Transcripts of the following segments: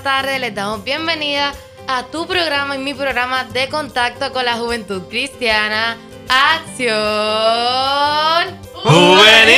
la tarde. Les damos bienvenida a tu programa y mi programa de contacto con la juventud cristiana. Acción Juvenil.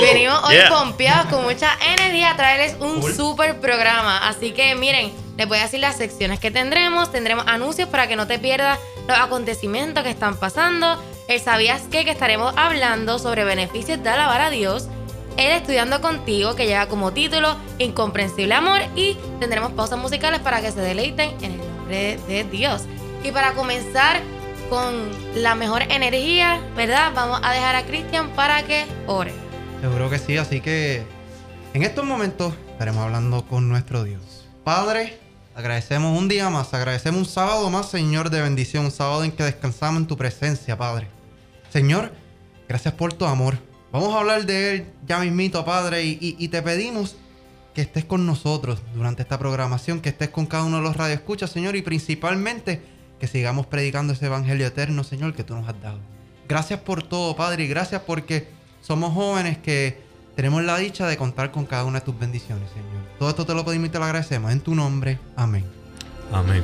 Venimos hoy Yeah. pompeados con mucha energía a traerles un super programa. Así que miren, les voy a decir las secciones que tendremos. Tendremos anuncios para que no te pierdas los acontecimientos que están pasando. El sabías qué? que estaremos hablando sobre beneficios de alabar a Dios. El estudiando contigo que lleva como título Incomprensible Amor y tendremos pausas musicales para que se deleiten en el nombre de Dios. Y para comenzar con la mejor energía, ¿verdad? Vamos a dejar a Cristian para que ore. Seguro que sí, así que en estos momentos estaremos hablando con nuestro Dios. Padre, agradecemos un día más, agradecemos un sábado más, Señor, de bendición, un sábado en que descansamos en tu presencia, Padre. Señor, gracias por tu amor. Vamos a hablar de Él ya mismito, Padre, y, te pedimos que estés con nosotros durante esta programación, que estés con cada uno de los radioescuchas, Señor, y principalmente que sigamos predicando ese evangelio eterno, Señor, que tú nos has dado. Gracias por todo, Padre, y gracias porque somos jóvenes que tenemos la dicha de contar con cada una de tus bendiciones, Señor. Todo esto te lo pedimos y te lo agradecemos. En tu nombre, amén. Amén.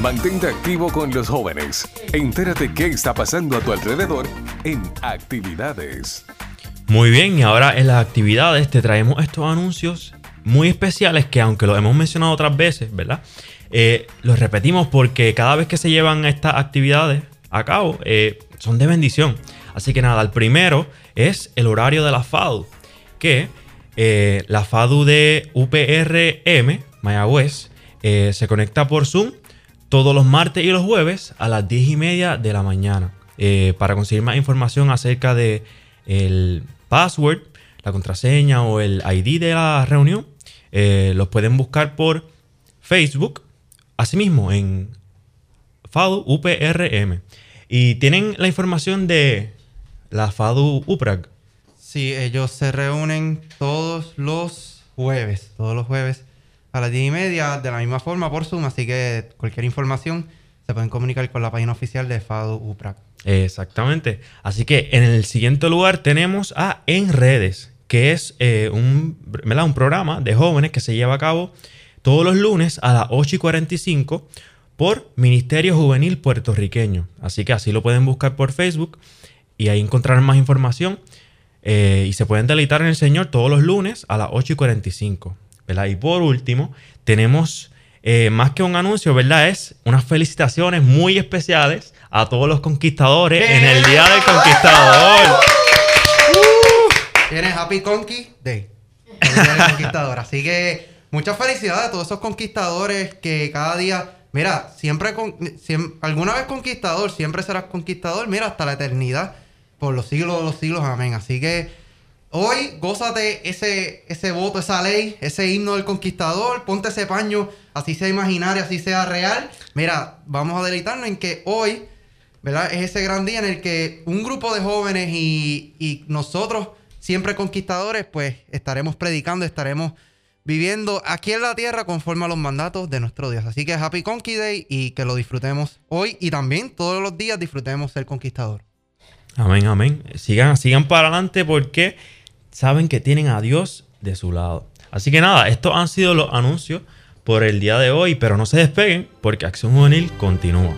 Mantente activo con los jóvenes. Entérate qué está pasando a tu alrededor en actividades. Muy bien, y ahora en las actividades te traemos estos anuncios muy especiales que aunque los hemos mencionado otras veces, ¿verdad? Eh, los repetimos porque cada vez que se llevan estas actividades a cabo eh, son de bendición. Así que nada, el primero es el horario de la FADU, que eh, la FADU de UPRM, Mayagüez, se conecta por Zoom todos los martes y los jueves a las 10 y media de la mañana. Eh, para conseguir más información acerca de el password, la contraseña o el ID de la reunión, eh, los pueden buscar por Facebook, asimismo en FADU UPRM. Y tienen la información de la FADU UPRAG. Sí, ellos se reúnen todos los jueves, todos los jueves a las 10 y media, de la misma forma por Zoom, así que cualquier información se pueden comunicar con la página oficial de FADU UPRAC. Exactamente. Así que en el siguiente lugar tenemos a En Redes, que es eh, un, un programa de jóvenes que se lleva a cabo todos los lunes a las 8 y 45 por Ministerio Juvenil Puertorriqueño. Así que así lo pueden buscar por Facebook y ahí encontrarán más información. eh, y se pueden deleitar en el Señor todos los lunes a las 8 y 45. ¿Verdad? Y por último, tenemos eh, más que un anuncio, ¿verdad? Es unas felicitaciones muy especiales a todos los conquistadores en el Día del Conquistador. Tienes Happy Conquist Day. el Día del conquistador. Así que muchas felicidades a todos esos conquistadores que cada día, mira, siempre, con, alguna vez conquistador, siempre serás conquistador, mira, hasta la eternidad, por los siglos de los siglos, amén. Así que hoy gózate ese, ese voto, esa ley, ese himno del conquistador, ponte ese paño, así sea imaginario, así sea real. Mira, vamos a deleitarnos en que hoy, ¿verdad? Es ese gran día en el que un grupo de jóvenes y, nosotros, siempre conquistadores, pues estaremos predicando, estaremos viviendo aquí en la tierra conforme a los mandatos de nuestro Dios. Así que Happy Conquy Day y que lo disfrutemos hoy y también todos los días disfrutemos ser conquistador. Amén, amén. Sigan, sigan para adelante porque saben que tienen a Dios de su lado. Así que nada, estos han sido los anuncios por el día de hoy, pero no se despeguen porque Acción Juvenil continúa.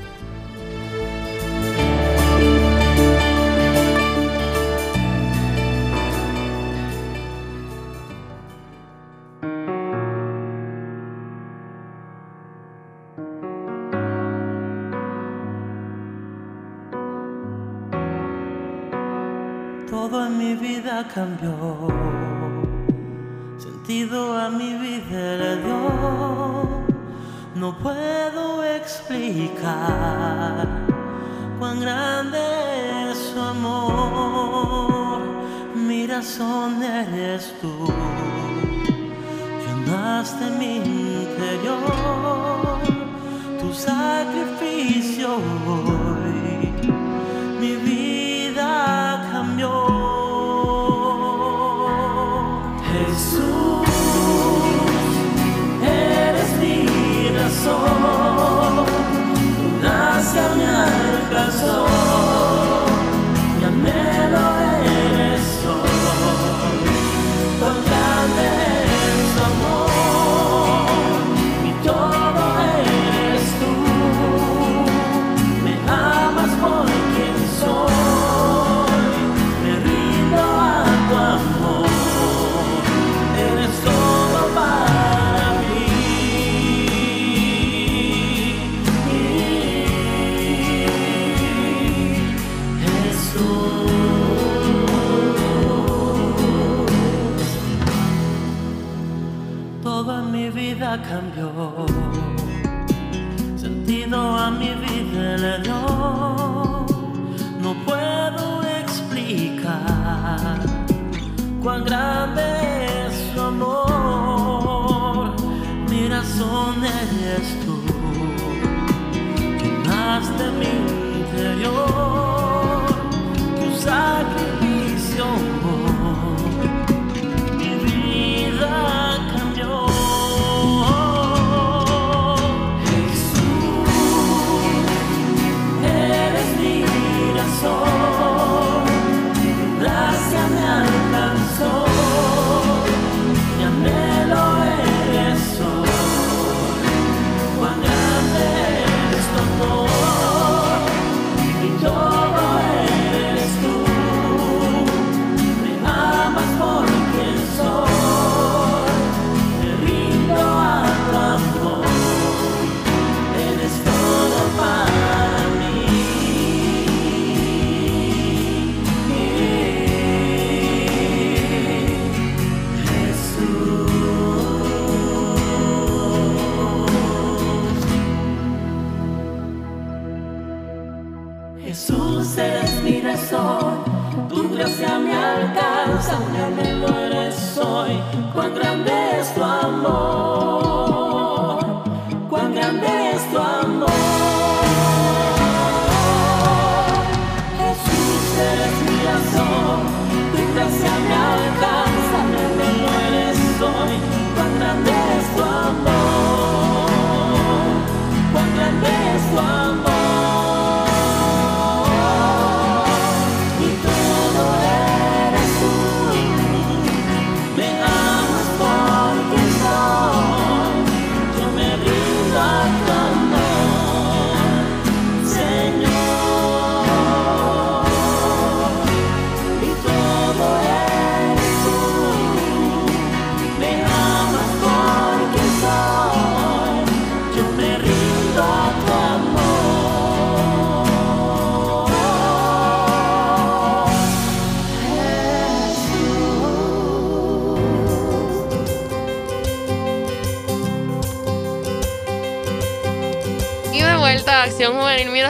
Cuán grande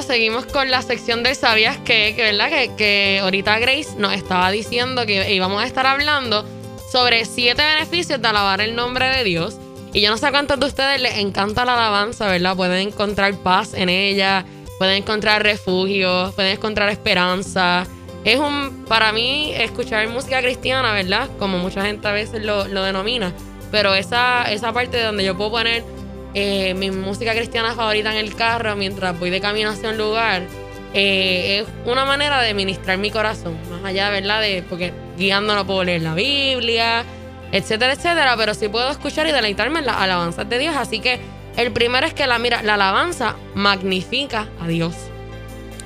seguimos con la sección del ¿Sabías qué? Que, ¿verdad? Que, que ahorita Grace nos estaba diciendo que íbamos a estar hablando sobre siete beneficios de alabar el nombre de Dios. Y yo no sé cuántos de ustedes les encanta la alabanza, ¿verdad? Pueden encontrar paz en ella, pueden encontrar refugio, pueden encontrar esperanza. Es un, para mí, escuchar música cristiana, ¿verdad? Como mucha gente a veces lo, lo denomina. Pero esa, esa parte donde yo puedo poner eh, mi música cristiana favorita en el carro mientras voy de camino hacia un lugar, eh, es una manera de ministrar mi corazón. Más allá, ¿verdad? De, porque guiando no puedo leer la Biblia, etcétera, etcétera. Pero sí puedo escuchar y deleitarme en las alabanzas de Dios. Así que el primero es que la, mira, la alabanza magnifica a Dios.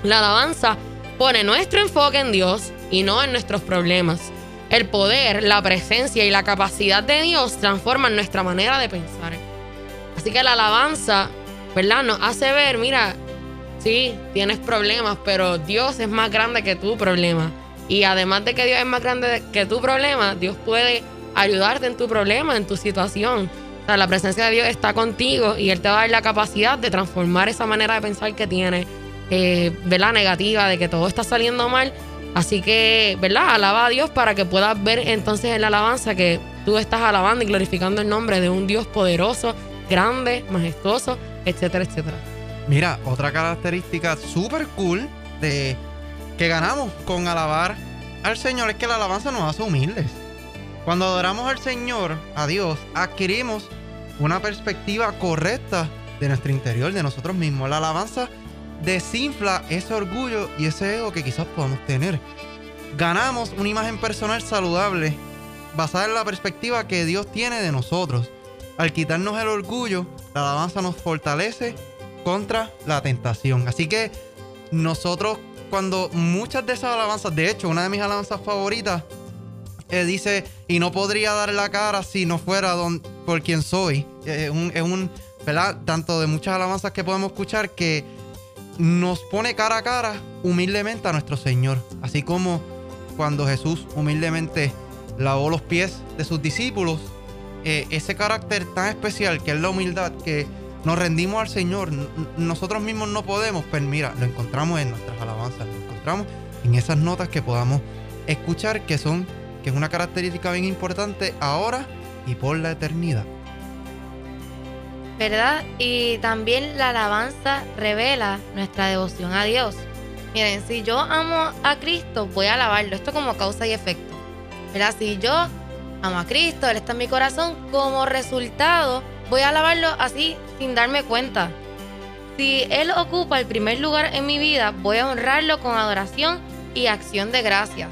La alabanza pone nuestro enfoque en Dios y no en nuestros problemas. El poder, la presencia y la capacidad de Dios transforman nuestra manera de pensar. Así que la alabanza, ¿verdad? Nos hace ver, mira, sí, tienes problemas, pero Dios es más grande que tu problema. Y además de que Dios es más grande que tu problema, Dios puede ayudarte en tu problema, en tu situación. O sea, la presencia de Dios está contigo y Él te va a dar la capacidad de transformar esa manera de pensar que tienes, eh, ¿verdad? Negativa, de que todo está saliendo mal. Así que, ¿verdad? Alaba a Dios para que puedas ver entonces en la alabanza que tú estás alabando y glorificando el nombre de un Dios poderoso, grande, majestuoso, etcétera, etcétera. Mira, otra característica súper cool de que ganamos con alabar al Señor es que la alabanza nos hace humildes. Cuando adoramos al Señor, a Dios, adquirimos una perspectiva correcta de nuestro interior, de nosotros mismos. La alabanza desinfla ese orgullo y ese ego que quizás podamos tener. Ganamos una imagen personal saludable basada en la perspectiva que Dios tiene de nosotros. Al quitarnos el orgullo, la alabanza nos fortalece contra la tentación. Así que nosotros, cuando muchas de esas alabanzas, de hecho, una de mis alabanzas favoritas, eh, dice, y no podría dar la cara si no fuera don, por quien soy. Eh, Es un, es un, ¿verdad? Tanto de muchas alabanzas que podemos escuchar que nos pone cara a cara humildemente a nuestro Señor. Así como cuando Jesús humildemente lavó los pies de sus discípulos, eh, ese carácter tan especial que es la humildad, que nos rendimos al Señor, nosotros mismos no podemos, pues mira, lo encontramos en nuestras alabanzas, lo encontramos en esas notas que podamos escuchar, que son, que es una característica bien importante ahora y por la eternidad. ¿verdad? Y también la alabanza revela nuestra devoción a Dios. Miren, si yo amo a Cristo, voy a alabarlo. Esto como causa y efecto. ¿Verdad? Si yo amo a Cristo, Él está en mi corazón, como resultado, voy a alabarlo así sin darme cuenta. Si Él ocupa el primer lugar en mi vida, voy a honrarlo con adoración y acción de gracias.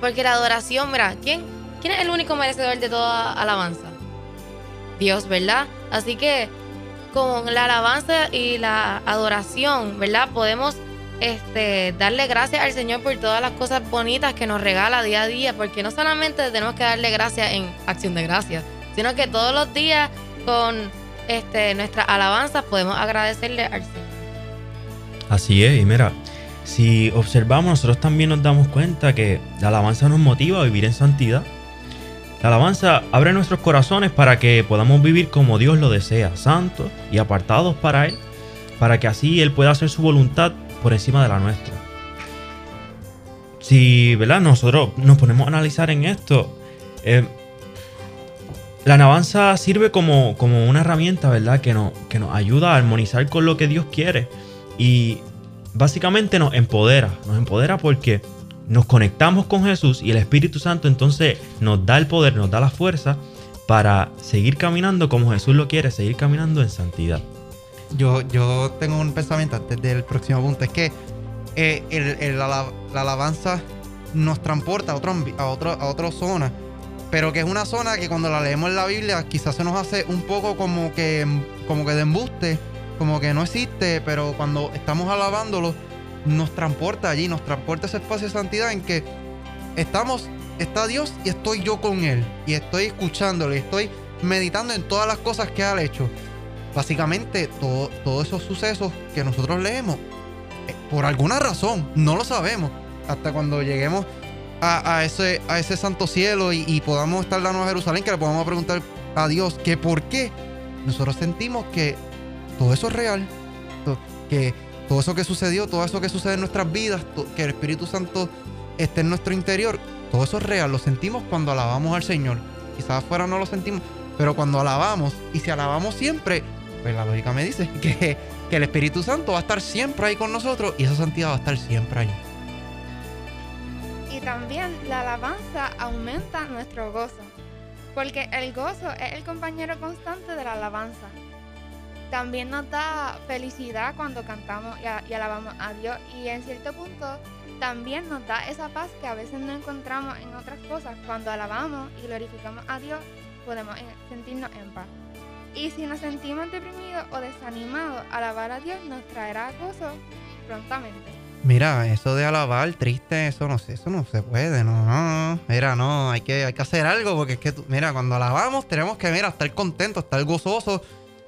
Porque la adoración, mira, ¿quién, quién es el único merecedor de toda alabanza? Dios, ¿verdad? Así que con la alabanza y la adoración, ¿verdad? Podemos este, darle gracias al Señor por todas las cosas bonitas que nos regala día a día, porque no solamente tenemos que darle gracias en acción de gracias, sino que todos los días con este, nuestras alabanzas podemos agradecerle al Señor. Así es, y mira, si observamos, nosotros también nos damos cuenta que la alabanza nos motiva a vivir en santidad. La alabanza abre nuestros corazones para que podamos vivir como Dios lo desea, santos y apartados para Él, para que así Él pueda hacer su voluntad por encima de la nuestra. Si, ¿verdad? Nosotros nos ponemos a analizar en esto, eh, la alabanza sirve como, como una herramienta, ¿verdad? Que nos, que nos ayuda a armonizar con lo que Dios quiere. Y básicamente nos empodera. Nos empodera porque nos conectamos con Jesús y el Espíritu Santo entonces nos da el poder, nos da la fuerza para seguir caminando como Jesús lo quiere, seguir caminando en santidad. Yo, yo tengo un pensamiento antes del próximo punto. Es que eh, el- el la alabanza nos transporta a, otro, a, otro, a otra zona. Pero que es una zona que cuando la leemos en la Biblia quizás se nos hace un poco como que, como que de embuste, como que no existe, pero cuando estamos alabándolo nos transporta allí, nos transporta ese espacio de santidad en que estamos, está Dios y estoy yo con Él. Y estoy escuchándolo y estoy meditando en todas las cosas que ha hecho básicamente todo- todos esos sucesos que nosotros leemos, eh, por alguna razón, no lo sabemos, hasta cuando lleguemos a, ese, a ese santo cielo y, podamos estar en la Nueva Jerusalén, que le podamos preguntar a Dios que por qué nosotros sentimos que todo eso es real, que todo eso que sucedió, todo eso que sucede en nuestras vidas, que el Espíritu Santo esté en nuestro interior, todo eso es real, lo sentimos cuando alabamos al Señor. Quizás afuera no lo sentimos, pero cuando alabamos, y si alabamos siempre, pues la lógica me dice que, que el Espíritu Santo va a estar siempre ahí con nosotros y esa santidad va a estar siempre ahí. Y también la alabanza aumenta nuestro gozo, porque el gozo es el compañero constante de la alabanza. También nos da felicidad cuando cantamos y, alabamos a Dios y en cierto punto también nos da esa paz que a veces no encontramos en otras cosas. Cuando alabamos y glorificamos a Dios podemos eh, sentirnos en paz. Y si nos sentimos deprimidos o desanimados, alabar a Dios nos traerá gozo prontamente. Mira, eso de alabar triste, eso no sé, eso no se puede, no, no. Mira, no, hay que, hay que hacer algo porque es que, mira, cuando alabamos tenemos que, mira, estar contentos, estar gozosos,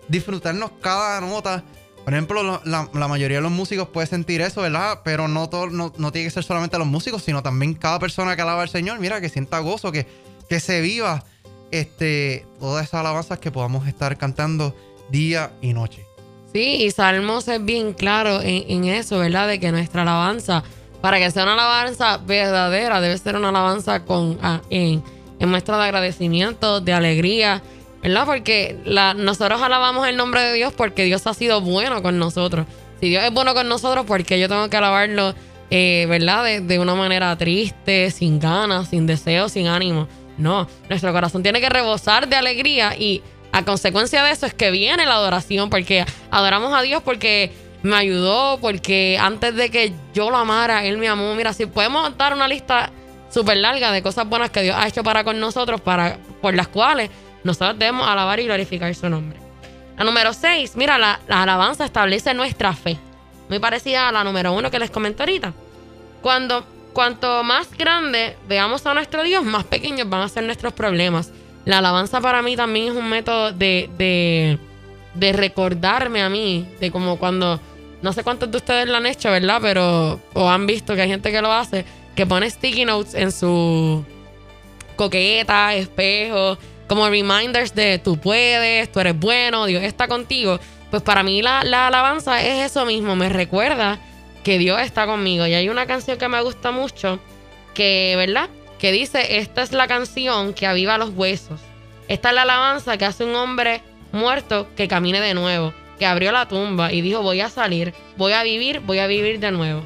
disfrutarnos cada nota. Por ejemplo, lo- la, la mayoría de los músicos puede sentir eso, ¿verdad? Pero no, todo, no, no tiene que ser solamente los músicos, sino también cada persona que alaba al Señor, mira, que sienta gozo, que, que se viva este, todas esas alabanzas que podamos estar cantando día y noche. Sí, y Salmos es bien claro en, eso, ¿verdad? De que nuestra alabanza, para que sea una alabanza verdadera, debe ser una alabanza con ah, en, muestra de agradecimiento, de alegría, ¿verdad? Porque nosotros alabamos el nombre de Dios porque Dios ha sido bueno con nosotros. Si Dios es bueno con nosotros, ¿por qué yo tengo que alabarlo, eh, ¿verdad? De, de una manera triste, sin ganas, sin deseo, sin ánimo. No, nuestro corazón tiene que rebosar de alegría y a consecuencia de eso es que viene la adoración, porque adoramos a Dios porque me ayudó, porque antes de que yo lo amara, Él me amó. Mira, si podemos dar una lista súper larga de cosas buenas que Dios ha hecho para con nosotros, para, por las cuales nosotros debemos alabar y glorificar su nombre. La número 6, mira, la, la alabanza establece nuestra fe. Muy parecida a la número 1 que les comenté ahorita. Cuando, cuanto más grande veamos a nuestro Dios, más pequeños van a ser nuestros problemas. La alabanza para mí también es un método de, de, recordarme a mí, de como cuando, no sé cuántos de ustedes lo han hecho, ¿verdad? Pero, o han visto que hay gente que lo hace, que pone sticky notes en su coqueta, espejo, como reminders de tú puedes, tú eres bueno, Dios está contigo. Pues para mí la, la alabanza es eso mismo, me recuerda que Dios está conmigo. Y hay una canción que me gusta mucho, que, ¿verdad? Que dice, esta es la canción que aviva los huesos. Esta es la alabanza que hace un hombre muerto que camine de nuevo, que abrió la tumba y dijo, voy a salir, voy a vivir, voy a vivir de nuevo.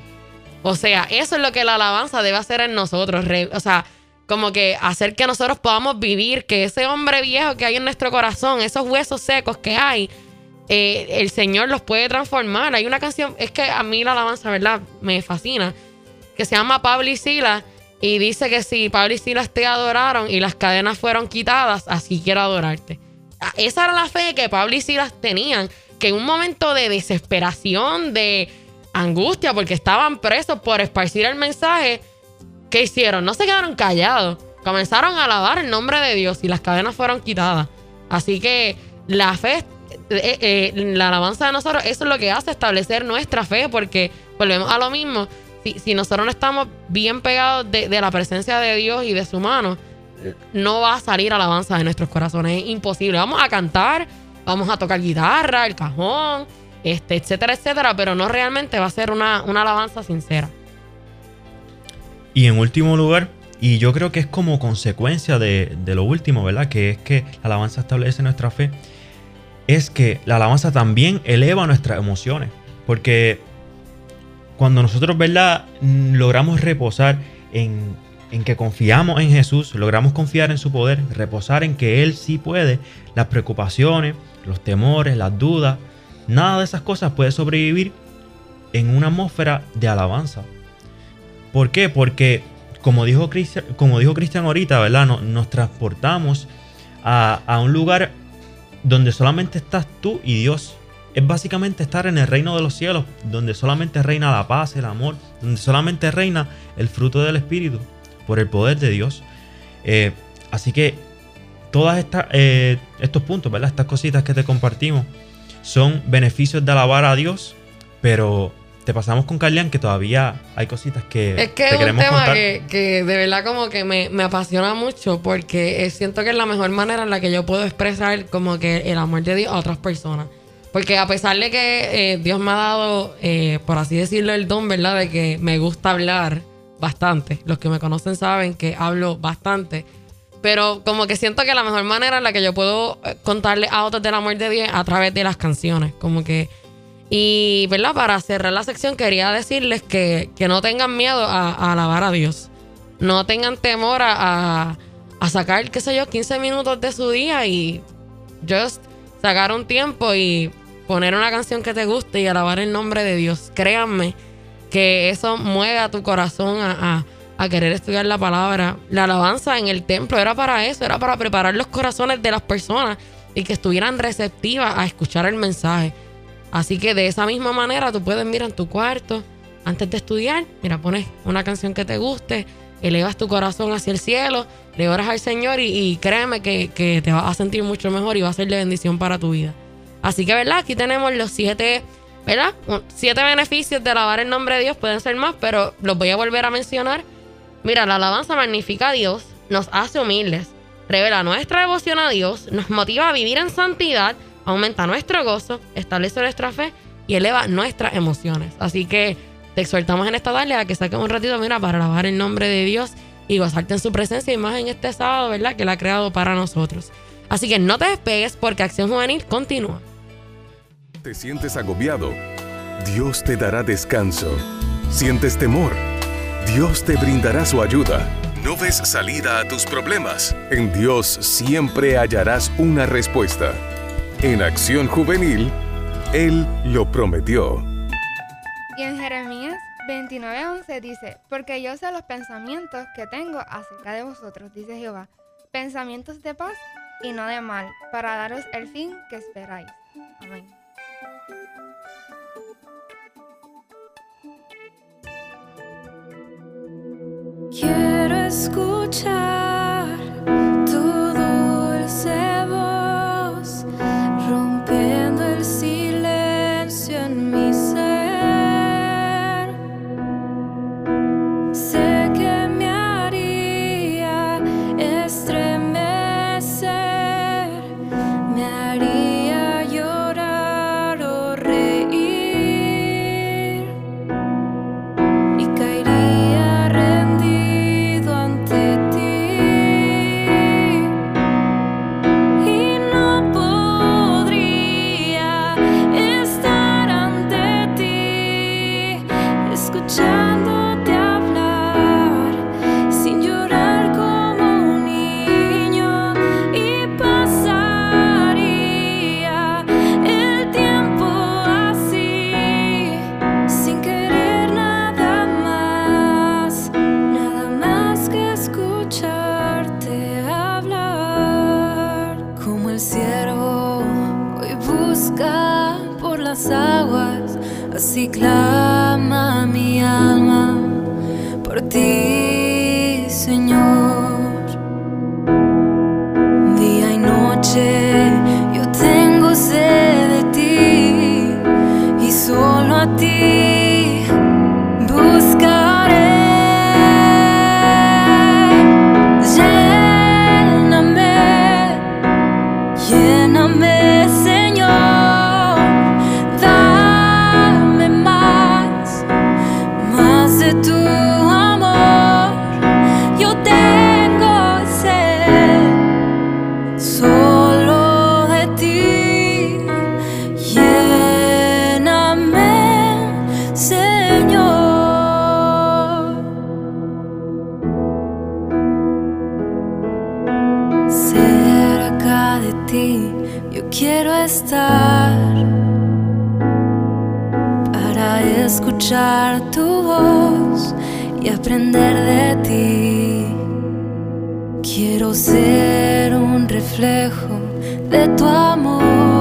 O sea, eso es lo que la alabanza debe hacer en nosotros. o sea, como que hacer que nosotros podamos vivir, que ese hombre viejo que hay en nuestro corazón, esos huesos secos que hay, eh, el Señor los puede transformar. Hay una canción, es que a mí la alabanza, ¿verdad? Me fascina, que se llama Pablo y Silas. Y dice que si Pablo y Silas te adoraron y las cadenas fueron quitadas, así quiero adorarte. Esa era la fe que Pablo y Silas tenían, que en un momento de desesperación, de angustia, porque estaban presos por esparcir el mensaje, ¿qué hicieron? No se quedaron callados. Comenzaron a alabar el nombre de Dios y las cadenas fueron quitadas. Así que la fe, eh, eh, la alabanza de nosotros, eso es lo que hace establecer nuestra fe, porque volvemos a lo mismo. Si, si nosotros no estamos bien pegados de, de la presencia de Dios y de su mano, no va a salir alabanza de nuestros corazones. Es imposible. Vamos a cantar, vamos a tocar guitarra, el cajón, este, etcétera, etcétera, pero no realmente va a ser una, una alabanza sincera. Y en último lugar, y yo creo que es como consecuencia de, de lo último, ¿verdad? Que es que la alabanza establece nuestra fe. Es que la alabanza también eleva nuestras emociones. Porque cuando nosotros, ¿verdad? Mm, Logramos reposar en, en que confiamos en Jesús, logramos confiar en su poder, reposar en que Él sí puede, las preocupaciones, los temores, las dudas, nada de esas cosas puede sobrevivir en una atmósfera de alabanza. ¿Por qué? Porque, como dijo Cristian, ahorita, ¿verdad? Nos, nos transportamos a, a un lugar donde solamente estás tú y Dios. Es básicamente estar en el reino de los cielos, donde solamente reina la paz, el amor, donde solamente reina el fruto del Espíritu, por el poder de Dios. Eh, así que todos estos puntos, ¿verdad? Estas cositas que te compartimos son beneficios de alabar a Dios, pero te pasamos con Carlian que todavía hay cositas que Es que te es un queremos tema contar. que, que de verdad como que me, me apasiona mucho porque siento que es la mejor manera en la que yo puedo expresar como que el amor de Dios a otras personas. Porque a pesar de que eh, Dios me ha dado, eh, por así decirlo, el don, ¿verdad? De que me gusta hablar bastante. Los que me conocen saben que hablo bastante. Pero como que siento que la mejor manera en la que yo puedo eh, contarle a otros del amor de Dios a través de las canciones. Como que y, ¿verdad? Para cerrar la sección, quería decirles que, que no tengan miedo a, alabar a Dios. No tengan temor a, a- a sacar, qué sé yo, 15 minutos de su día y just sacar un tiempo y poner una canción que te guste y alabar el nombre de Dios. Créanme que eso mueve a tu corazón a- a querer estudiar la palabra. La alabanza en el templo era para eso, era para preparar los corazones de las personas y que estuvieran receptivas a escuchar el mensaje. Así que de esa misma manera tú puedes mirar en tu cuarto antes de estudiar, mira, pones una canción que te guste, elevas tu corazón hacia el cielo, le oras al Señor y, créeme que, que te vas a sentir mucho mejor y va a ser de bendición para tu vida. Así que, ¿verdad? Aquí tenemos los siete, ¿verdad? Siete beneficios de alabar el nombre de Dios, pueden ser más, pero los voy a volver a mencionar. Mira, la alabanza magnifica a Dios, nos hace humildes, revela nuestra devoción a Dios, nos motiva a vivir en santidad, aumenta nuestro gozo, establece nuestra fe y eleva nuestras emociones. Así que te exhortamos en esta tarde a que saques un ratito, mira, para alabar el nombre de Dios y gozarte en su presencia y más en este sábado, ¿verdad? Que Él ha creado para nosotros. Así que no te despegues porque Acción Juvenil continúa. ¿Te sientes agobiado? Dios te dará descanso. ¿Sientes temor? Dios te brindará su ayuda. ¿No ves salida a tus problemas? En Dios siempre hallarás una respuesta. En Acción Juvenil, Él lo prometió. Y en Jeremías 29:11 dice, porque yo sé los pensamientos que tengo acerca de vosotros, dice Jehová, pensamientos de paz y no de mal, para daros el fin que esperáis. Amén. Quiero escuchar tu escuchar tu voz y aprender de ti. Quiero ser un reflejo de tu amor.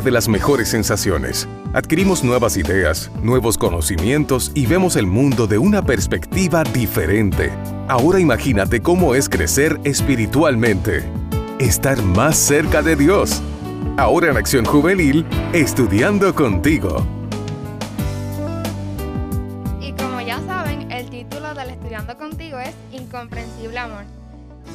De las mejores sensaciones. Adquirimos nuevas ideas, nuevos conocimientos y vemos el mundo de una perspectiva diferente. Ahora imagínate cómo es crecer espiritualmente. Estar más cerca de Dios. Ahora en Acción Juvenil, estudiando contigo. Y como ya saben, el título del Estudiando Contigo es Incomprensible Amor.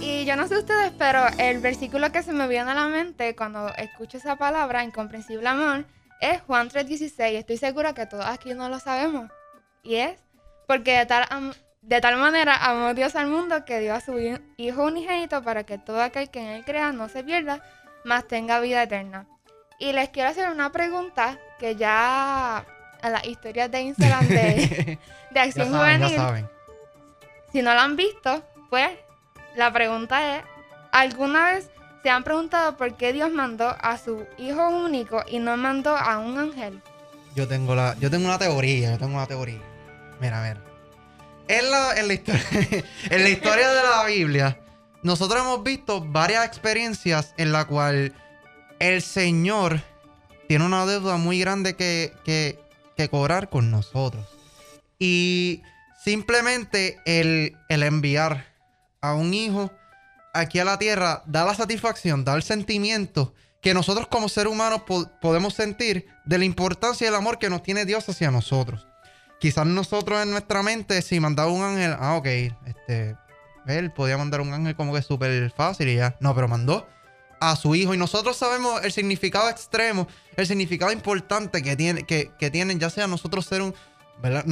Y yo no sé ustedes, pero el versículo que se me viene a la mente cuando escucho esa palabra, Incomprensible Amor, es Juan 3:16. Estoy segura que todos aquí no lo sabemos. Y es porque de tal, de tal manera amó Dios al mundo que dio a su hi- Hijo unigénito para que todo aquel que en él crea no se pierda, mas tenga vida eterna. Y les quiero hacer una pregunta que ya en las historias de Instagram de, de Ya Acción ya Juvenil, saben. si no lo han visto, pues la pregunta es, ¿alguna vez se han preguntado por qué Dios mandó a su Hijo único y no mandó a un ángel? Yo tengo la, yo tengo una teoría, yo tengo una teoría. Mira, mira. En la, en la historia, en la historia de la Biblia, nosotros hemos visto varias experiencias en la cual el Señor tiene una deuda muy grande que, que, que cobrar con nosotros. Y simplemente el, el enviar a un hijo aquí a la tierra da la satisfacción, da el sentimiento que nosotros como seres humanos po- podemos sentir de la importancia y el amor que nos tiene Dios hacia nosotros. Quizás nosotros en nuestra mente, si mandaba un ángel, ah, ok, este, él podía mandar un ángel como que súper fácil y ya. No, pero mandó a su hijo y nosotros sabemos el significado extremo, el significado importante que, tiene, que, que tienen, ya sea nosotros ser un, ¿verdad?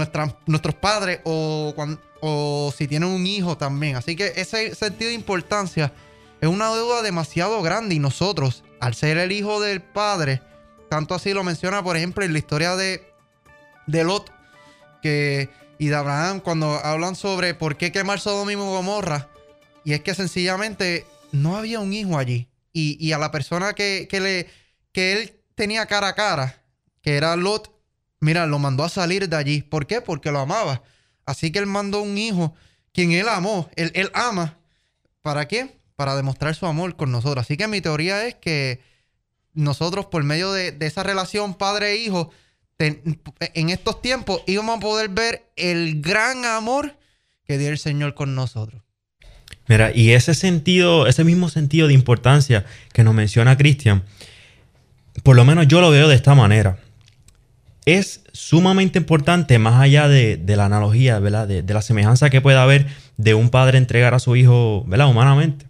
Nuestros padres o, cuan- o si tienen un hijo también. Así que ese sentido de importancia es una deuda demasiado grande y nosotros, al ser el hijo del padre, tanto así lo menciona, por ejemplo, en la historia de, de Lot que, y de Abraham, cuando hablan sobre por qué quemar Sodoma y Gomorra, y es que sencillamente no había un hijo allí. Y, y a la persona que, que le, que él tenía cara a cara, que era Lot, mira, lo mandó a salir de allí. ¿Por qué? Porque lo amaba. Así que él mandó un hijo, quien él amó, él, él ama. ¿Para qué? Para demostrar su amor con nosotros. Así que mi teoría es que nosotros, por medio de, esa relación padre-hijo, ten- en estos tiempos íbamos a poder ver el gran amor que dio el Señor con nosotros. Mira, y ese sentido, ese mismo sentido de importancia que nos menciona Cristian, por lo menos yo lo veo de esta manera. Es sumamente importante, más allá de, la analogía, ¿verdad? De, la semejanza que pueda haber de un padre entregar a su hijo, ¿verdad? Humanamente.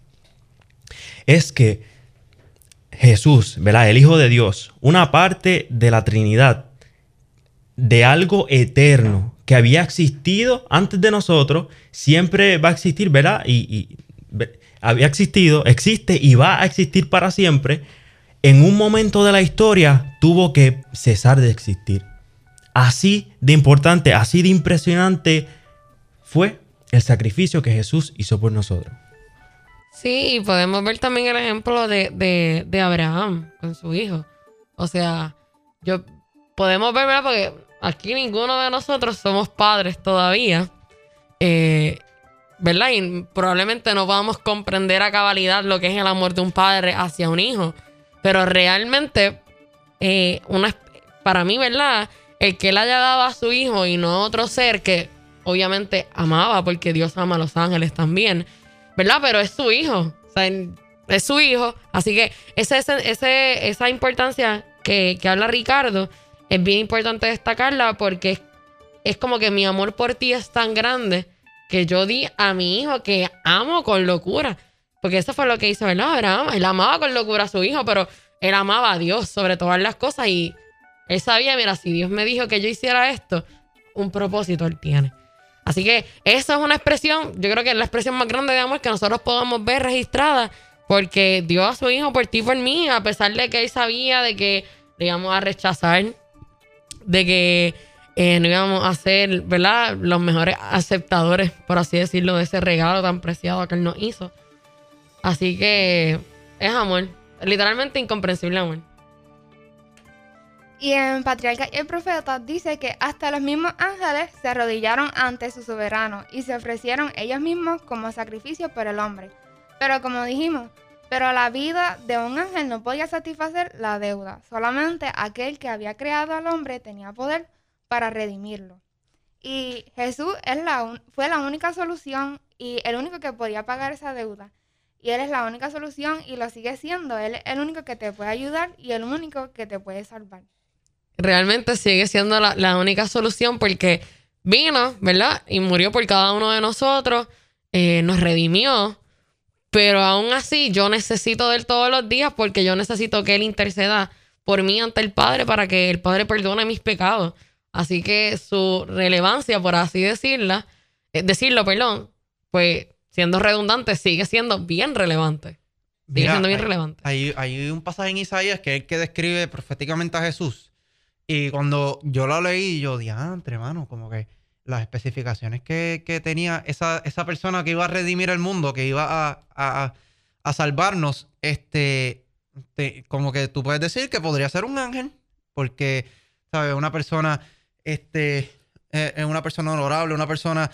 Es que Jesús, ¿verdad? El Hijo de Dios, una parte de la Trinidad, de algo eterno que había existido antes de nosotros, siempre va a existir, ¿verdad? Y, y, había existido, existe y va a existir para siempre. En un momento de la historia tuvo que cesar de existir. Así de importante, así de impresionante fue el sacrificio que Jesús hizo por nosotros. Sí, y podemos ver también el ejemplo de, Abraham con su hijo. O sea, yo podemos ver, ¿verdad? Porque aquí ninguno de nosotros somos padres todavía. Eh, ¿Verdad? Y probablemente no podamos comprender a cabalidad lo que es el amor de un padre hacia un hijo. Pero realmente, eh, una, para mí, ¿verdad? El que él haya dado a su hijo y no otro ser que obviamente amaba, porque Dios ama a los ángeles también. ¿verdad? Pero es su hijo. Es su hijo. Así que esa importancia que, que habla Ricardo es bien importante destacarla porque es como que mi amor por ti es tan grande que yo di a mi hijo que amo con locura. Porque eso fue lo que hizo, ¿verdad? Abraham. Él amaba con locura a su hijo, pero él amaba a Dios sobre todas las cosas y él sabía, mira, si Dios me dijo que yo hiciera esto, un propósito él tiene. Así que eso es una expresión, yo creo que es la expresión más grande de amor que nosotros podamos ver registrada, porque dio a su hijo por ti por mí, a pesar de que él sabía de que le íbamos a rechazar, de que eh, no íbamos a ser, ¿verdad?, los mejores aceptadores, por así decirlo, de ese regalo tan preciado que él nos hizo. Así que es amor, literalmente incomprensible amor. Y en Patriarca y el Profeta dice que hasta los mismos ángeles se arrodillaron ante su soberano y se ofrecieron ellos mismos como sacrificio por el hombre. Pero como dijimos, pero la vida de un ángel no podía satisfacer la deuda. Solamente aquel que había creado al hombre tenía poder para redimirlo. Y Jesús es la fue la única solución y el único que podía pagar esa deuda. Y Él es la única solución y lo sigue siendo. Él es el único que te puede ayudar y el único que te puede salvar. realmente sigue siendo la, la única solución porque vino, ¿verdad? Y murió por cada uno de nosotros, eh, nos redimió, pero aún así yo necesito de él todos los días porque yo necesito que él interceda por mí ante el Padre para que el Padre perdone mis pecados. Así que su relevancia, por así decirla, eh, decirlo, perdón, pues siendo redundante, sigue siendo bien relevante. Sigue Mira, siendo bien hay- relevante. Hay, hay un pasaje en Isaías que es el que describe proféticamente a Jesús. Y cuando yo lo leí, yo diantre, hermano, como que las especificaciones que, que tenía esa, esa persona que iba a redimir el mundo, que iba a, a- a salvarnos, este, te- como que tú puedes decir que podría ser un ángel, porque, ¿sabes? Una persona, este, eh, una persona honorable, una persona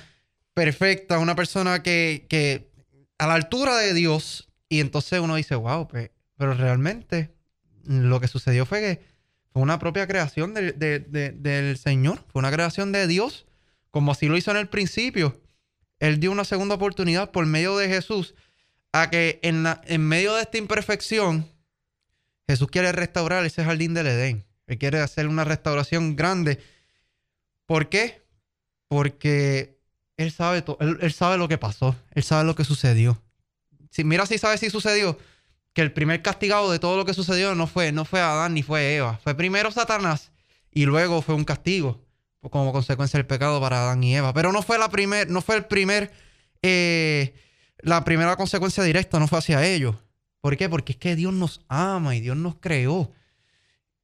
perfecta, una persona que, a la altura de Dios. Y entonces uno dice, wow, pe- pero realmente lo que sucedió fue que fue una propia creación del, de- de- del Señor, fue una creación de Dios, como así lo hizo en el principio. Él dio una segunda oportunidad por medio de Jesús a que en, la- en medio de esta imperfección, Jesús quiere restaurar ese jardín del Edén. Él quiere hacer una restauración grande. ¿Por qué? Porque él sabe, to- él, él sabe lo que pasó, él sabe lo que sucedió. Si, mira si sabe si sucedió que el primer castigado de todo lo que sucedió no fue, no fue Adán ni fue Eva. Fue primero Satanás y luego fue un castigo como consecuencia del pecado para Adán y Eva. Pero no fue la primer, no fue el primer, eh, la primera consecuencia directa, no fue hacia ellos. ¿Por qué? Porque es que Dios nos ama y Dios nos creó.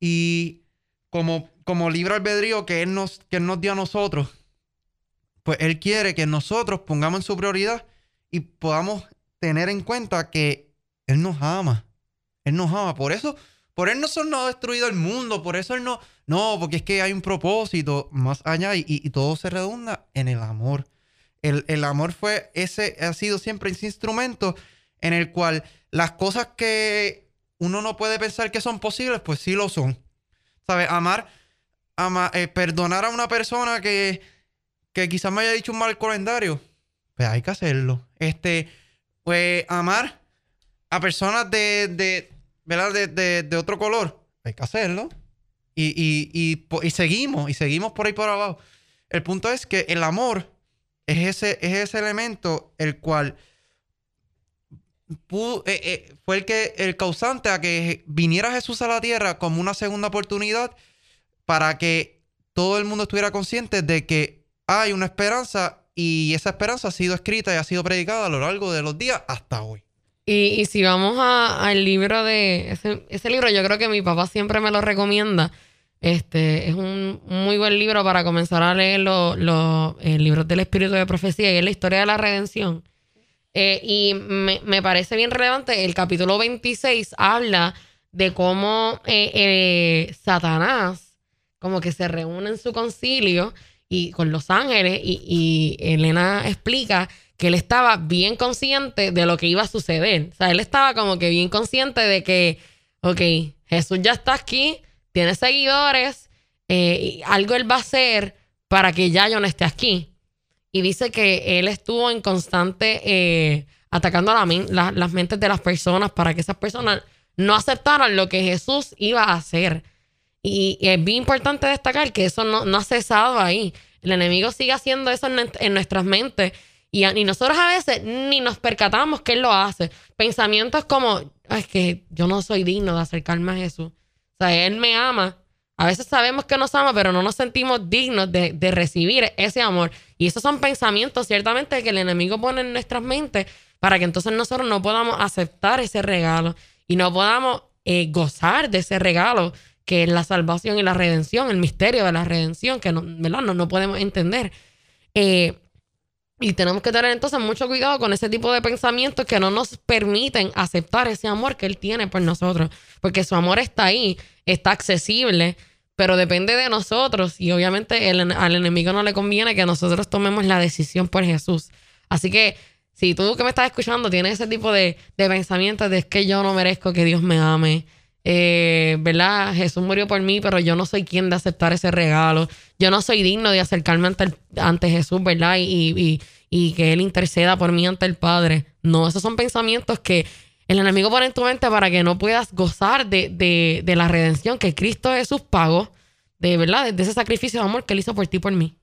Y como, como libre albedrío que él, nos, que él nos dio a nosotros, pues Él quiere que nosotros pongamos en su prioridad y podamos tener en cuenta que Él nos ama. Él nos ama. Por eso, por él no son no ha destruido el mundo, por eso él no, no, porque es que hay un propósito más allá y todo se redunda en el amor. El, el amor fue ese, ha sido siempre ese instrumento en el cual las cosas que uno no puede pensar que son posibles, pues sí lo son. ¿Sabes? Amar, ama- eh, perdonar a una persona que, que quizás me haya dicho un mal calendario, pues hay que hacerlo. Este, pues amar a personas de, de. De, de- de otro color, hay que hacerlo. Y, y, y, y seguimos, y seguimos por ahí por abajo. El punto es que el amor es ese, es ese elemento el cual eh, eh, fue el que el causante a que viniera Jesús a la tierra como una segunda oportunidad para que todo el mundo estuviera consciente de que hay una esperanza y esa esperanza ha sido escrita y ha sido predicada a lo largo de los días hasta hoy. Y, si vamos al libro de. Ese, libro, yo creo que mi papá siempre me lo recomienda. Este es un muy buen libro para comenzar a leer los los, eh, libros del Espíritu de Profecía y es la historia de la redención. Eh, y me, parece bien relevante. El capítulo 26 habla de cómo eh, Satanás, como que se reúne en su concilio y con los ángeles, y, Elena explica que él estaba bien consciente de lo que iba a suceder. O sea, él estaba como que bien consciente de que, ok, Jesús ya está aquí, tiene seguidores, eh, algo él va a hacer para que ya yo no esté aquí. Y dice que él estuvo en constante eh, atacando las mentes de las personas para que esas personas no aceptaran lo que Jesús iba a hacer. Y, es bien importante destacar que eso no, no ha cesado ahí. El enemigo sigue haciendo eso en, en nuestras mentes. Y, y nosotros a veces ni nos percatamos que él lo hace. Pensamientos como, "Ay, es que yo no soy digno de acercarme a Jesús. O sea, él me ama. A veces sabemos que nos ama, pero no nos sentimos dignos de, de recibir ese amor. Y esos son pensamientos ciertamente que el enemigo pone en nuestras mentes para que entonces nosotros no podamos aceptar ese regalo y no podamos eh, gozar de ese regalo que es la salvación y la redención, el misterio de la redención, que no, ¿verdad? no, no podemos entender. Eh, y tenemos que tener entonces mucho cuidado con ese tipo de pensamientos que no nos permiten aceptar ese amor que Él tiene por nosotros. Porque su amor está ahí, está accesible, pero depende de nosotros. Y obviamente al enemigo no le conviene que nosotros tomemos la decisión por Jesús. Así que si tú que me estás escuchando tienes ese tipo de, de pensamientos de es que yo no merezco que Dios me ame, eh, ¿verdad? Jesús murió por mí, pero yo no soy quien de aceptar ese regalo. Yo no soy digno de acercarme ante, ante Jesús, ¿verdad? Y, y- y que Él interceda por mí ante el Padre. No, esos son pensamientos que el enemigo pone en tu mente para que no puedas gozar de, de- de la redención que Cristo Jesús pagó, de verdad, de ese sacrificio de amor que Él hizo por ti y por mí.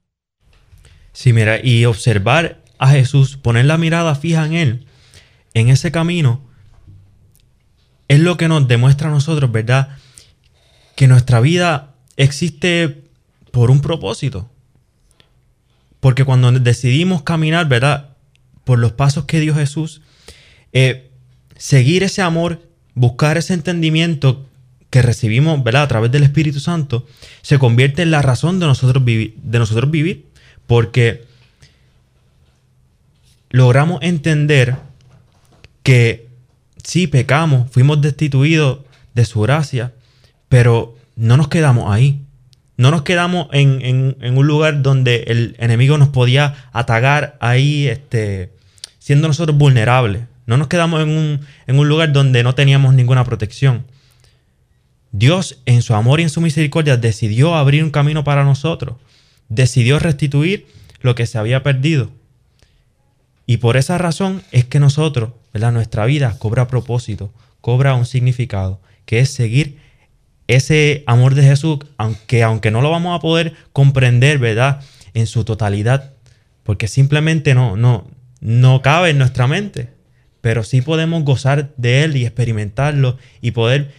Sí, mira, y observar a Jesús, poner la mirada fija en Él, en ese camino, es lo que nos demuestra a nosotros, ¿verdad? Que nuestra vida existe por un propósito. Porque cuando decidimos caminar, ¿verdad? Por los pasos que dio Jesús, eh, seguir ese amor, buscar ese entendimiento que recibimos, ¿verdad? A través del Espíritu Santo, se convierte en la razón de nosotros, de nosotros vivir. Porque logramos entender que sí pecamos, fuimos destituidos de su gracia, pero no nos quedamos ahí. No nos quedamos en, en- un lugar donde el enemigo nos podía atacar ahí, este, siendo nosotros vulnerables. No nos quedamos en un, en un lugar donde no teníamos ninguna protección. Dios, en su amor y en su misericordia, decidió abrir un camino para nosotros. Decidió restituir lo que se había perdido. Y por esa razón es que nosotros, ¿verdad? Nuestra vida cobra propósito, cobra un significado, que es seguir ese amor de Jesús, aunque, aunque no lo vamos a poder comprender, ¿verdad? En su totalidad, porque simplemente no, no, no cabe en nuestra mente, pero sí podemos gozar de él y experimentarlo y poder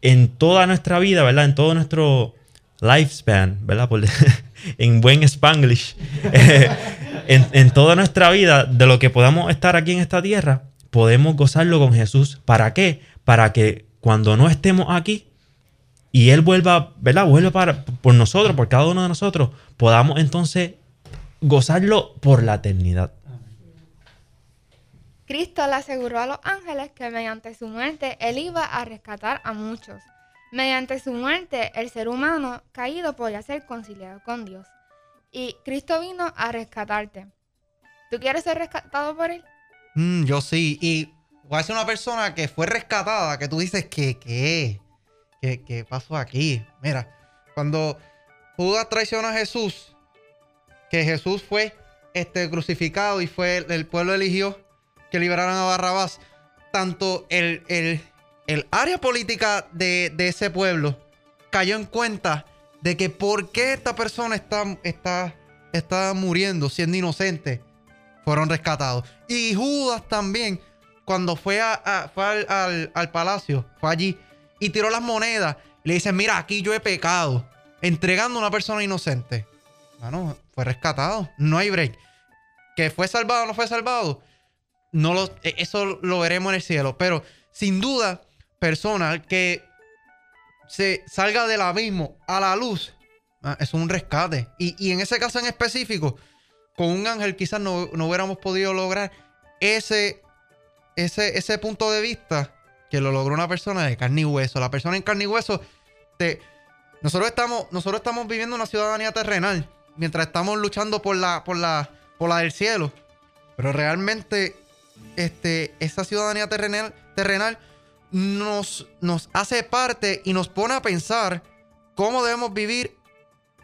en toda nuestra vida, ¿verdad? En todo nuestro lifespan, ¿verdad? En buen spanglish. en, en toda nuestra vida, de lo que podamos estar aquí en esta tierra, podemos gozarlo con Jesús. ¿Para qué? Para que cuando no estemos aquí y Él vuelva, ¿verdad? Vuelva para, por nosotros, por cada uno de nosotros, podamos entonces gozarlo por la eternidad. Cristo le aseguró a los ángeles que mediante su muerte Él iba a rescatar a muchos. Mediante su muerte, el ser humano caído podía ser conciliado con Dios. Y Cristo vino a rescatarte. ¿Tú quieres ser rescatado por Él? Mm, yo sí. Y voy a ser una persona que fue rescatada, que tú dices que, ¿qué? ¿Qué, pasó aquí? Mira, cuando Judas traicionó a Jesús, que Jesús fue este, crucificado y fue el, el pueblo eligió que liberaran a Barrabás, tanto el, el- el área política de, de ese pueblo cayó en cuenta de que por qué esta persona está, está, está muriendo siendo inocente fueron rescatados. Y Judas también, cuando fue, a, fue al, al- al palacio, fue allí y tiró las monedas. Le dice, mira, aquí yo he pecado, entregando a una persona inocente. Bueno, fue rescatado. No hay break. Que fue salvado no fue salvado, no lo, e- eso lo veremos en el cielo. Pero sin duda, persona que se salga del abismo a la luz, ah, es un rescate. Y, y en ese caso en específico, con un ángel quizás no, no hubiéramos podido lograr ese, ese, ese punto de vista que lo logró una persona de carne y hueso. La persona en carne y hueso, te, nosotros, estamos, nosotros estamos viviendo una ciudadanía terrenal mientras estamos luchando por la, por la, por la del cielo. Pero realmente este, esa ciudadanía terrenal, terrenal nos, nos hace parte y nos pone a pensar cómo debemos vivir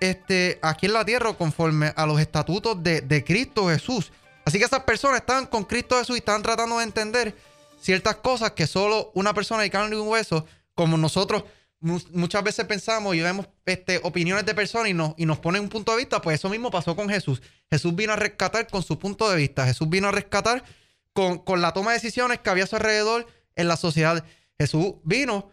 este, aquí en la tierra conforme a los estatutos de, de Cristo Jesús. Así que esas personas estaban con Cristo Jesús y estaban tratando de entender ciertas cosas que solo una persona de carne y un hueso, como nosotros mu- muchas veces pensamos y vemos este, opiniones de personas y nos, y nos ponen un punto de vista, pues eso mismo pasó con Jesús. Jesús vino a rescatar con su punto de vista. Jesús vino a rescatar con, con la toma de decisiones que había a su alrededor en la sociedad. Jesús vino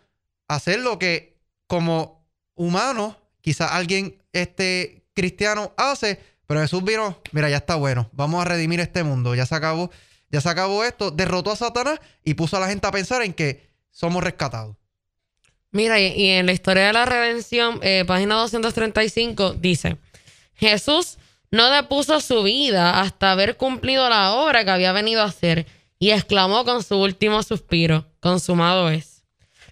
a hacer lo que como humano, quizás alguien este, cristiano hace, pero Jesús vino, mira, ya está bueno, vamos a redimir este mundo, ya se acabó, ya se acabó esto, derrotó a Satanás y puso a la gente a pensar en que somos rescatados. Mira, y, en la historia de la redención, eh, página 235, dice, Jesús no depuso su vida hasta haber cumplido la obra que había venido a hacer y exclamó con su último suspiro, consumado es.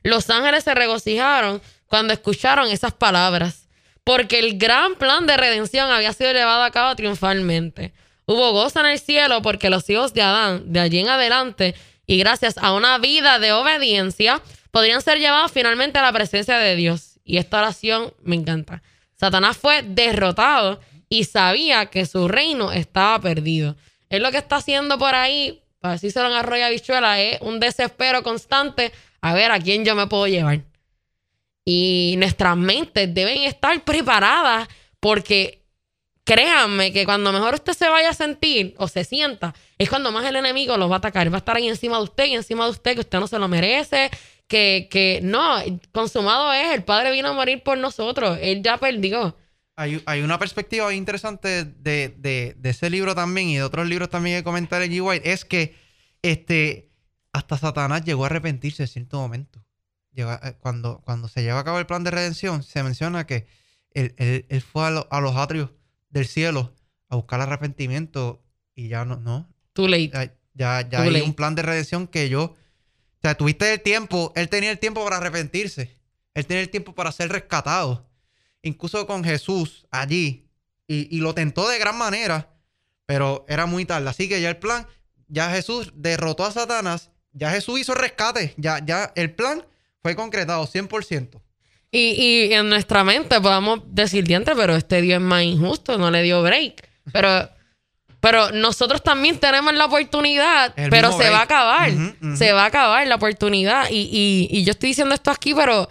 Los ángeles se regocijaron cuando escucharon esas palabras, porque el gran plan de redención había sido llevado a cabo triunfalmente. Hubo gozo en el cielo porque los hijos de Adán, de allí en adelante, y gracias a una vida de obediencia, podrían ser llevados finalmente a la presencia de Dios. Y esta oración me encanta. Satanás fue derrotado y sabía que su reino estaba perdido. Él lo que está haciendo por ahí, para decírselo en arroyo habichuela, es un desespero constante a ver a quién yo me puedo llevar. Y nuestras mentes deben estar preparadas porque créanme que cuando mejor usted se vaya a sentir o se sienta, es cuando más el enemigo los va a atacar. Va a estar ahí encima de usted y encima de usted que usted no se lo merece. Que, que no, consumado es, el Padre vino a morir por nosotros, Él ya perdió. Hay, hay una perspectiva interesante de, de- de ese libro también y de otros libros también que comentar en G. White, es que este, hasta Satanás llegó a arrepentirse en cierto momento. Llegó eh, cuando, cuando se lleva a cabo el plan de redención, se menciona que él, él- él fue a, lo- a los atrios del cielo a buscar arrepentimiento y ya no, no, Too late. ya, ya, ya Too hay late. un plan de redención que yo. O sea, tuviste el tiempo, él tenía el tiempo para arrepentirse. Él tenía el tiempo para ser rescatado. Incluso con Jesús allí. Y, y lo tentó de gran manera. Pero era muy tarde. Así que ya el plan, ya Jesús derrotó a Satanás. Ya Jesús hizo rescate. Ya, ya el plan fue concretado 100%. Y, y en nuestra mente podamos decir, diante, pero este Dios es más injusto, no le dio break. Pero, pero nosotros también tenemos la oportunidad, El pero se va a acabar. Se va a acabar la oportunidad. Y, y- y yo estoy diciendo esto aquí, pero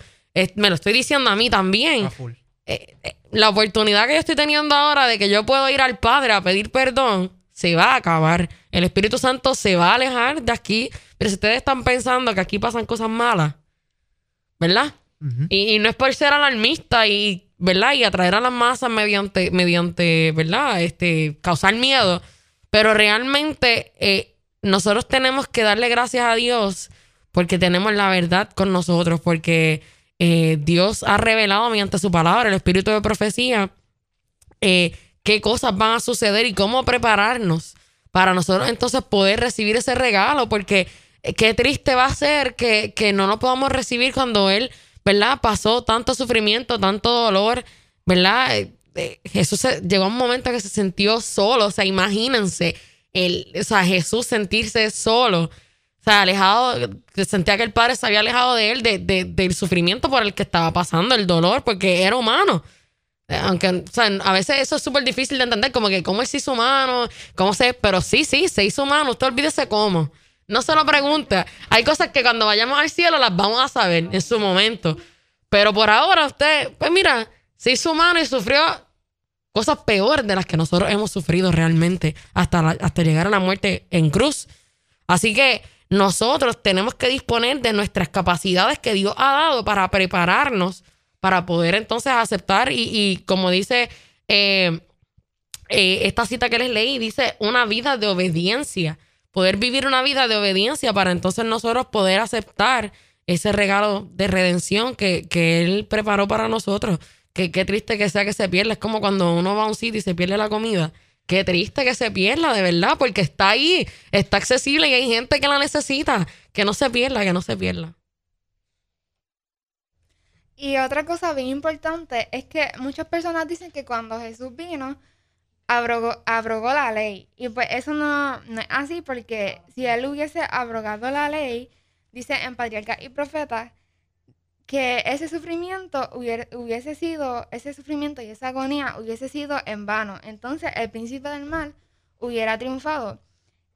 me lo estoy diciendo a mí también. A full. Eh, eh, la oportunidad que yo estoy teniendo ahora de que yo puedo ir al Padre a pedir perdón se va a acabar. El Espíritu Santo se va a alejar de aquí. Pero si ustedes están pensando que aquí pasan cosas malas, ¿verdad? Y no es por ser alarmista y, ¿verdad? Y atraer a las masas mediante, mediante, ¿verdad? Este, causar miedo. Pero realmente eh, nosotros tenemos que darle gracias a Dios porque tenemos la verdad con nosotros, porque eh, Dios ha revelado mediante su palabra, el espíritu de profecía, eh, qué cosas van a suceder y cómo prepararnos para nosotros entonces poder recibir ese regalo, porque eh, qué triste va a ser que, que no lo podamos recibir cuando Él, ¿verdad? Pasó tanto sufrimiento, tanto dolor, ¿verdad? Jesús llegó a un momento que se sintió solo, o sea, imagínense, el, o sea, Jesús sentirse solo. O sea, alejado, sentía que el padre se había alejado de él, de, de- del sufrimiento por el que estaba pasando, el dolor, porque era humano. Eh, Aunque, o sea, a veces eso es súper difícil de entender, como que cómo él se hizo humano, cómo se... Pero sí, sí, se hizo humano, usted olvídese cómo. No se lo pregunta. Hay cosas que cuando vayamos al cielo las vamos a saber en su momento. Pero por ahora usted, pues mira, se hizo humano y sufrió cosas peores de las que nosotros hemos sufrido realmente hasta, hasta llegar a la muerte en cruz. Así que nosotros tenemos que disponer de nuestras capacidades que Dios ha dado para prepararnos para poder entonces aceptar y, y como dice eh, eh, esta cita que les leí, dice una vida de obediencia, poder vivir una vida de obediencia para entonces nosotros poder aceptar ese regalo de redención que, que Él preparó para nosotros. Que qué triste que sea que se pierda. Es como cuando uno va a un sitio y se pierde la comida. Qué triste que se pierda, de verdad, porque está ahí, está accesible y hay gente que la necesita. Que no se pierda, que no se pierda. Y otra cosa bien importante es que muchas personas dicen que cuando Jesús vino, abrogó, abrogó la ley. Y pues eso no, no es así porque si él hubiese abrogado la ley, dice en Patriarcas y Profetas, que ese sufrimiento hubiese sido, ese sufrimiento y esa agonía hubiese sido en vano. Entonces el príncipe del mal hubiera triunfado.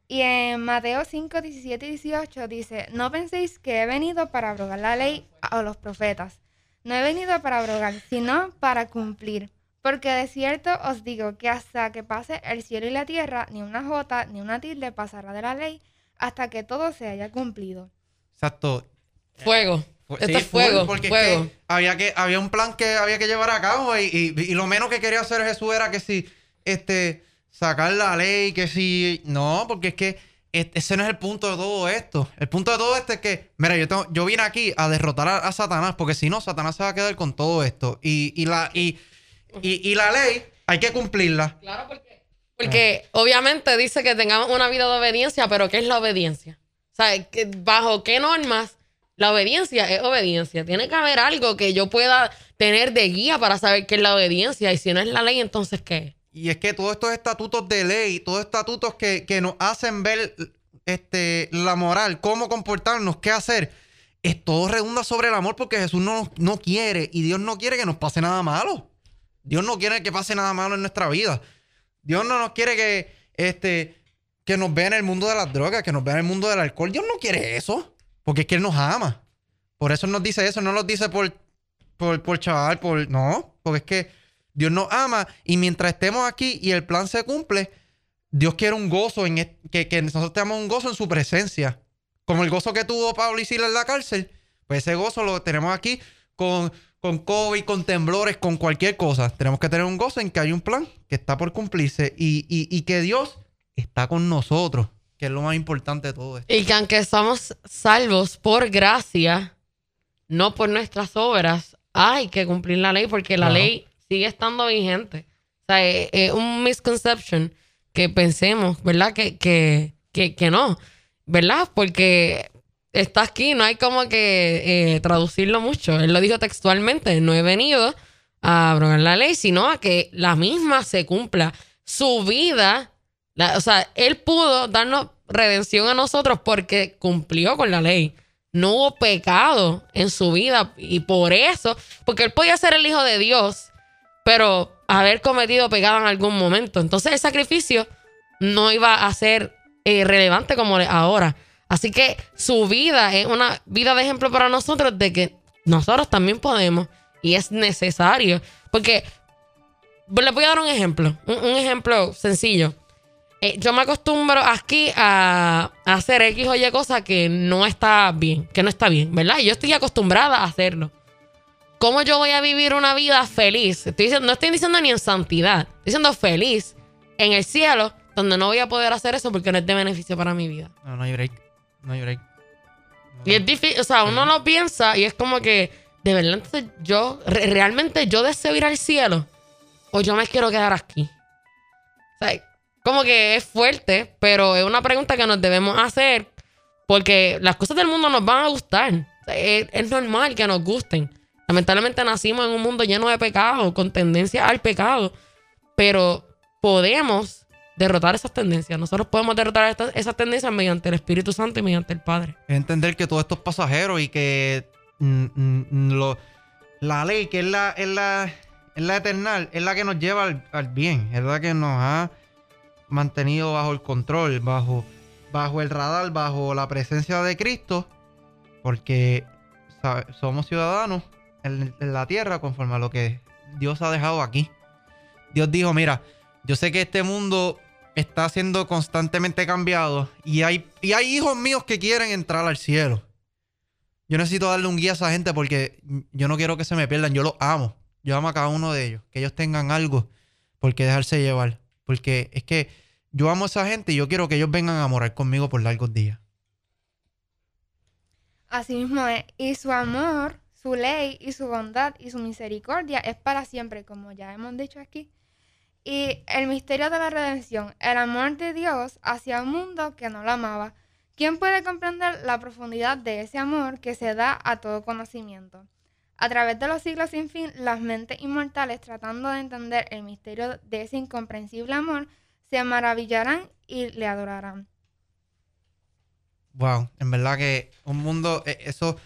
Y en Mateo 5, 17 y 18 dice, no penséis que he venido para abrogar la ley o los profetas. No he venido para abrogar, sino para cumplir. Porque de cierto os digo que hasta que pase el cielo y la tierra, ni una jota ni una tilde pasará de la ley hasta que todo se haya cumplido. Exacto. Fuego. Esto sí, es fuego. porque es que había que había un plan que había que llevar a cabo y, y- y lo menos que quería hacer Jesús era que si este sacar la ley, que si no, porque es que es- ese no es el punto de todo esto. El punto de todo esto es que, mira, yo tengo, yo vine aquí a derrotar a, a Satanás, porque si no, Satanás se va a quedar con todo esto. Y, y la y, y, y la ley hay que cumplirla. Claro, porque, porque obviamente dice que tengamos una vida de obediencia, pero ¿qué es la obediencia? O sea, ¿bajo qué normas? La obediencia es obediencia. Tiene que haber algo que yo pueda tener de guía para saber qué es la obediencia. Y si no es la ley, entonces ¿qué? Y es que todos estos estatutos de ley, todos estatutos que, que nos hacen ver este, la moral, cómo comportarnos, qué hacer, es todo redunda sobre el amor porque Jesús no, no quiere y Dios no quiere que nos pase nada malo. Dios no quiere que pase nada malo en nuestra vida. Dios no nos quiere que, este, que nos vea en el mundo de las drogas, que nos vea en el mundo del alcohol. Dios no quiere eso porque es que Él nos ama. Por eso nos dice eso, no nos dice por, por, por chaval, por... No, porque es que Dios nos ama y mientras estemos aquí y el plan se cumple, Dios quiere un gozo, en que, nosotros tengamos un gozo en su presencia. Como el gozo que tuvo Pablo y Silas en la cárcel, pues ese gozo lo tenemos aquí con, con COVID, con temblores, con cualquier cosa. Tenemos que tener un gozo en que hay un plan que está por cumplirse y- y que Dios está con nosotros, que es lo más importante de todo esto. Y que aunque somos salvos por gracia, no por nuestras obras, hay que cumplir la ley porque la Claro. ley sigue estando vigente. O sea, es, es un misconception que pensemos, ¿verdad? Que, que, que, que no, ¿verdad? Porque está aquí, no hay como que eh, traducirlo mucho. Él lo dijo textualmente, no he venido a abrogar la ley, sino a que la misma se cumpla. Su vida, o sea, él pudo darnos redención a nosotros porque cumplió con la ley. No hubo pecado en su vida y por eso, porque él podía ser el hijo de Dios, pero haber cometido pecado en algún momento. Entonces el sacrificio no iba a ser eh, relevante como ahora. Así que su vida es una vida de ejemplo para nosotros de que nosotros también podemos y es necesario. Porque les voy a dar un ejemplo, un ejemplo sencillo. Eh, yo me acostumbro aquí a, a hacer X o Y cosa que no está bien, que no está bien, ¿verdad? Y yo estoy acostumbrada a hacerlo. ¿Cómo yo voy a vivir una vida feliz? Estoy diciendo, no estoy diciendo ni en santidad, estoy diciendo feliz en el cielo, donde no voy a poder hacer eso porque no es de beneficio para mi vida. No, no hay break. No hay break. Y es difícil, o sea, uno lo piensa y es como que, de verdad, entonces yo, re- realmente yo deseo ir al cielo o yo me quiero quedar aquí. O sea, como que es fuerte, pero es una pregunta que nos debemos hacer porque las cosas del mundo nos van a gustar. Es, normal que nos gusten. Lamentablemente nacimos en un mundo lleno de pecado, con tendencia al pecado, pero podemos derrotar esas tendencias. Nosotros podemos derrotar estas- esas tendencias mediante el Espíritu Santo y mediante el Padre. Entender que todo esto es pasajero y que mm, mm, lo- la ley, que es la, es la, es la eternal, es la que nos lleva al, al bien, es la que nos ha mantenido bajo el control, bajo, bajo el radar, bajo la presencia de Cristo, porque somos ciudadanos en, en la tierra conforme a lo que Dios ha dejado aquí. Dios dijo, mira, yo sé que este mundo está siendo constantemente cambiado y hay, y hay hijos míos que quieren entrar al cielo. Yo necesito darle un guía a esa gente porque yo no quiero que se me pierdan. Yo los amo. Yo amo a cada uno de ellos. Que ellos tengan algo por qué dejarse llevar. Porque es que yo amo a esa gente y yo quiero que ellos vengan a morar conmigo por largos días. Así mismo es. Y su amor, su ley y su bondad y su misericordia es para siempre, como ya hemos dicho aquí. Y el misterio de la redención, el amor de Dios hacia un mundo que no lo amaba. ¿Quién puede comprender la profundidad de ese amor que se da a todo conocimiento? A través de los siglos sin fin, las mentes inmortales tratando de entender el misterio de ese incomprensible amor, se maravillarán y le adorarán. Wow, en verdad que un mundo, eh, eso,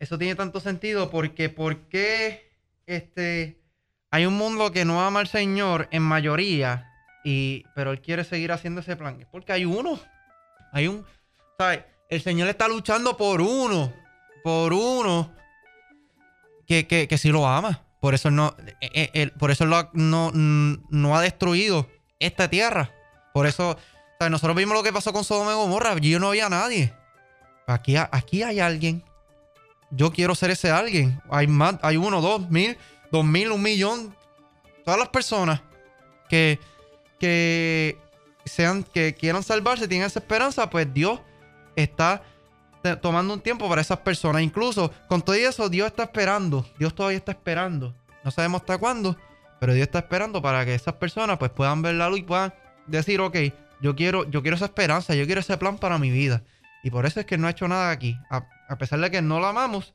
eso tiene tanto sentido porque, ¿por qué este, hay un mundo que no ama al Señor en mayoría, y, pero Él quiere seguir haciendo ese plan? Es porque hay uno, hay un, ¿sabes? El Señor está luchando por uno, por uno que, que, que sí lo ama. Por eso no, eh, eh, por eso lo no, no ha destruido esta tierra. Por eso, o nosotros vimos lo que pasó con Sodoma y Gomorra. Allí no había nadie. Aquí, aquí hay alguien. Yo quiero ser ese alguien. Hay más, hay uno, dos mil, dos mil, un millón. Todas las personas que, que sean, que quieran salvarse, tienen esa esperanza, pues Dios está tomando un tiempo para esas personas. Incluso con todo eso, Dios está esperando. Dios todavía está esperando. No sabemos hasta cuándo, pero Dios está esperando para que esas personas pues puedan ver la luz y puedan decir, ok, yo quiero, yo quiero esa esperanza, yo quiero ese plan para mi vida. Y por eso es que no ha hecho nada aquí. A, pesar de que no lo amamos.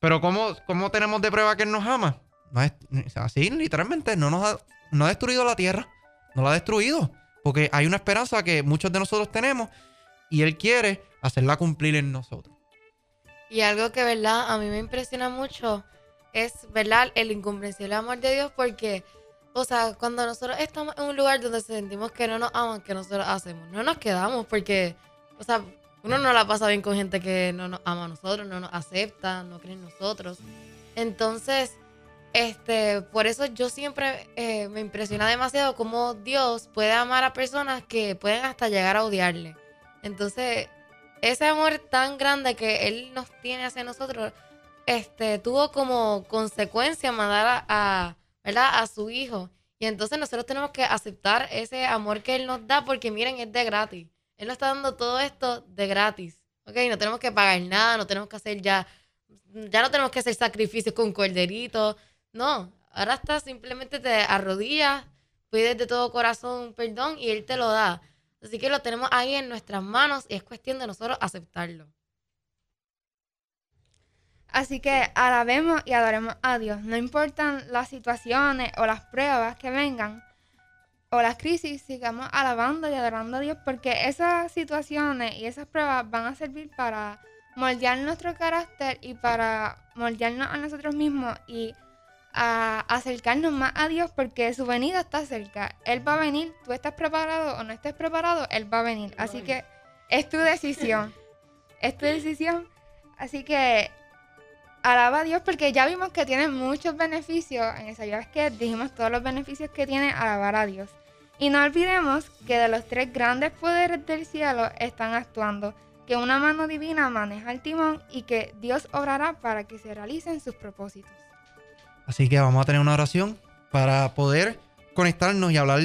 Pero ¿cómo, cómo tenemos de prueba que Él nos ama? Así, literalmente, no nos ha, no ha destruido la tierra. No la ha destruido. Porque hay una esperanza que muchos de nosotros tenemos y Él quiere hacerla cumplir en nosotros. Y algo que, ¿verdad? A mí me impresiona mucho es, ¿verdad? El incomprensible amor de Dios porque, o sea, cuando nosotros estamos en un lugar donde sentimos que no nos aman, que nosotros hacemos? No nos quedamos porque, o sea, uno no la pasa bien con gente que no nos ama a nosotros, no nos acepta, no cree en nosotros. Entonces, este, por eso yo siempre eh, me impresiona demasiado cómo Dios puede amar a personas que pueden hasta llegar a odiarle. Entonces, ese amor tan grande que Él nos tiene hacia nosotros, este, tuvo como consecuencia mandar a, ¿verdad? a su hijo. Y entonces nosotros tenemos que aceptar ese amor que Él nos da porque miren, es de gratis. Él nos está dando todo esto de gratis. ¿Ok? No tenemos que pagar nada, no tenemos que hacer ya, ya no tenemos que hacer sacrificios con corderitos. No, ahora está simplemente te arrodillas, pides de todo corazón perdón y Él te lo da. Así que lo tenemos ahí en nuestras manos y es cuestión de nosotros aceptarlo. Así que alabemos y adoremos a Dios. No importan las situaciones o las pruebas que vengan o las crisis, sigamos alabando y adorando a Dios porque esas situaciones y esas pruebas van a servir para moldear nuestro carácter y para moldearnos a nosotros mismos y a acercarnos más a Dios porque su venida está cerca. Él va a venir, tú estás preparado o no estés preparado, Él va a venir. Así que es tu decisión. Es tu decisión. Así que alaba a Dios porque ya vimos que tiene muchos beneficios. En esa vez que dijimos todos los beneficios que tiene alabar a Dios. Y no olvidemos que de los tres grandes poderes del cielo están actuando, que una mano divina maneja el timón y que Dios obrará para que se realicen sus propósitos. Así que vamos a tener una oración para poder conectarnos y hablar